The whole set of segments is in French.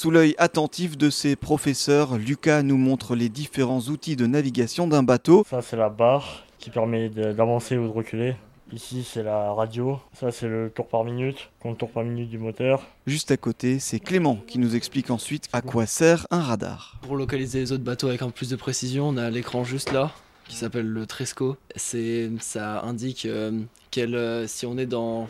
Sous l'œil attentif de ses professeurs, Lucas nous montre les différents outils de navigation d'un bateau. Ça, c'est la barre qui permet d'avancer ou de reculer. Ici, c'est la radio. Ça, c'est le tour par minute, compte tour par minute du moteur. Juste à côté, c'est Clément qui nous explique ensuite à quoi sert un radar. Pour localiser les autres bateaux avec un peu plus de précision, on a l'écran juste là qui s'appelle le Tresco. C'est, ça indique euh, euh, si on est dans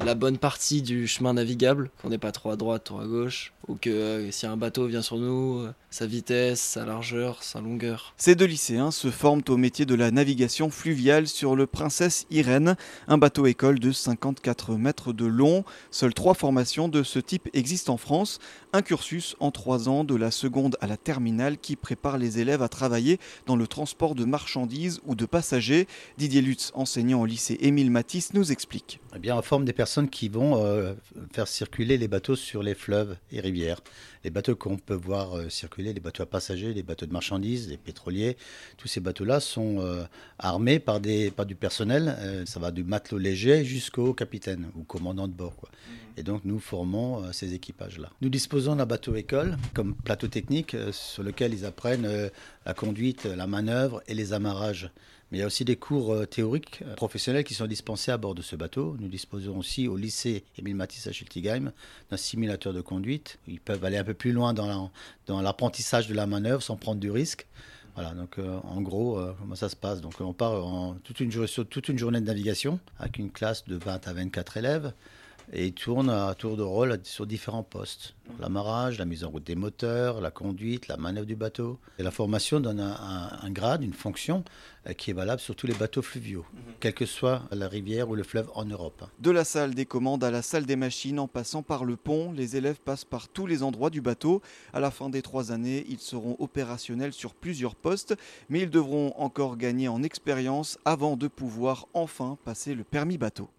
la bonne partie du chemin navigable, qu'on n'est pas trop à droite, trop à gauche, ou que euh, si un bateau vient sur nous, euh, sa vitesse, sa largeur, sa longueur. Ces deux lycéens se forment au métier de la navigation fluviale sur le Princesse Irène, un bateau école de 54 mètres de long. Seules trois formations de ce type existent en France. Un cursus en trois ans de la seconde à la terminale qui prépare les élèves à travailler dans le transport de marchandises ou de passagers. Didier Lutz, enseignant au lycée Émile Matisse, nous explique. Eh bien, on forme des personnes qui vont euh, faire circuler les bateaux sur les fleuves et rivières. Les bateaux qu'on peut voir euh, circuler, les bateaux à passagers, les bateaux de marchandises, les pétroliers, tous ces bateaux-là sont euh, armés par, des, par du personnel. ça va du matelot léger jusqu'au capitaine ou commandant de bord. Quoi. Mmh. Et donc nous formons ces équipages-là. Nous disposons d'un bateau-école comme plateau technique sur lequel ils apprennent la conduite, la manœuvre et les amarrages. Mais il y a aussi des cours euh, théoriques euh, professionnels qui sont dispensés à bord de ce bateau. Nous disposons aussi au lycée Émile Matisse à Schiltigheim d'un simulateur de conduite. Ils peuvent aller un peu plus loin dans l'apprentissage de la manœuvre sans prendre du risque. Voilà, donc euh, en gros, comment ça se passe? Donc on part en toute une, toute une journée de navigation avec une classe de 20 à 24 élèves et ils tournent à tour de rôle sur différents postes. L'amarrage, la mise en route des moteurs, la conduite, la manœuvre du bateau. Et la formation donne un, grade, une fonction euh, qui est valable sur tous les bateaux fluviaux, mhm. quelle que soit la rivière ou le fleuve en Europe. De la salle des commandes à la salle des machines, en passant par le pont, les élèves passent par tous les endroits du bateau. À la fin des trois années, ils seront opérationnels sur plusieurs postes, mais ils devront encore gagner en expérience avant de pouvoir enfin passer le permis bateau.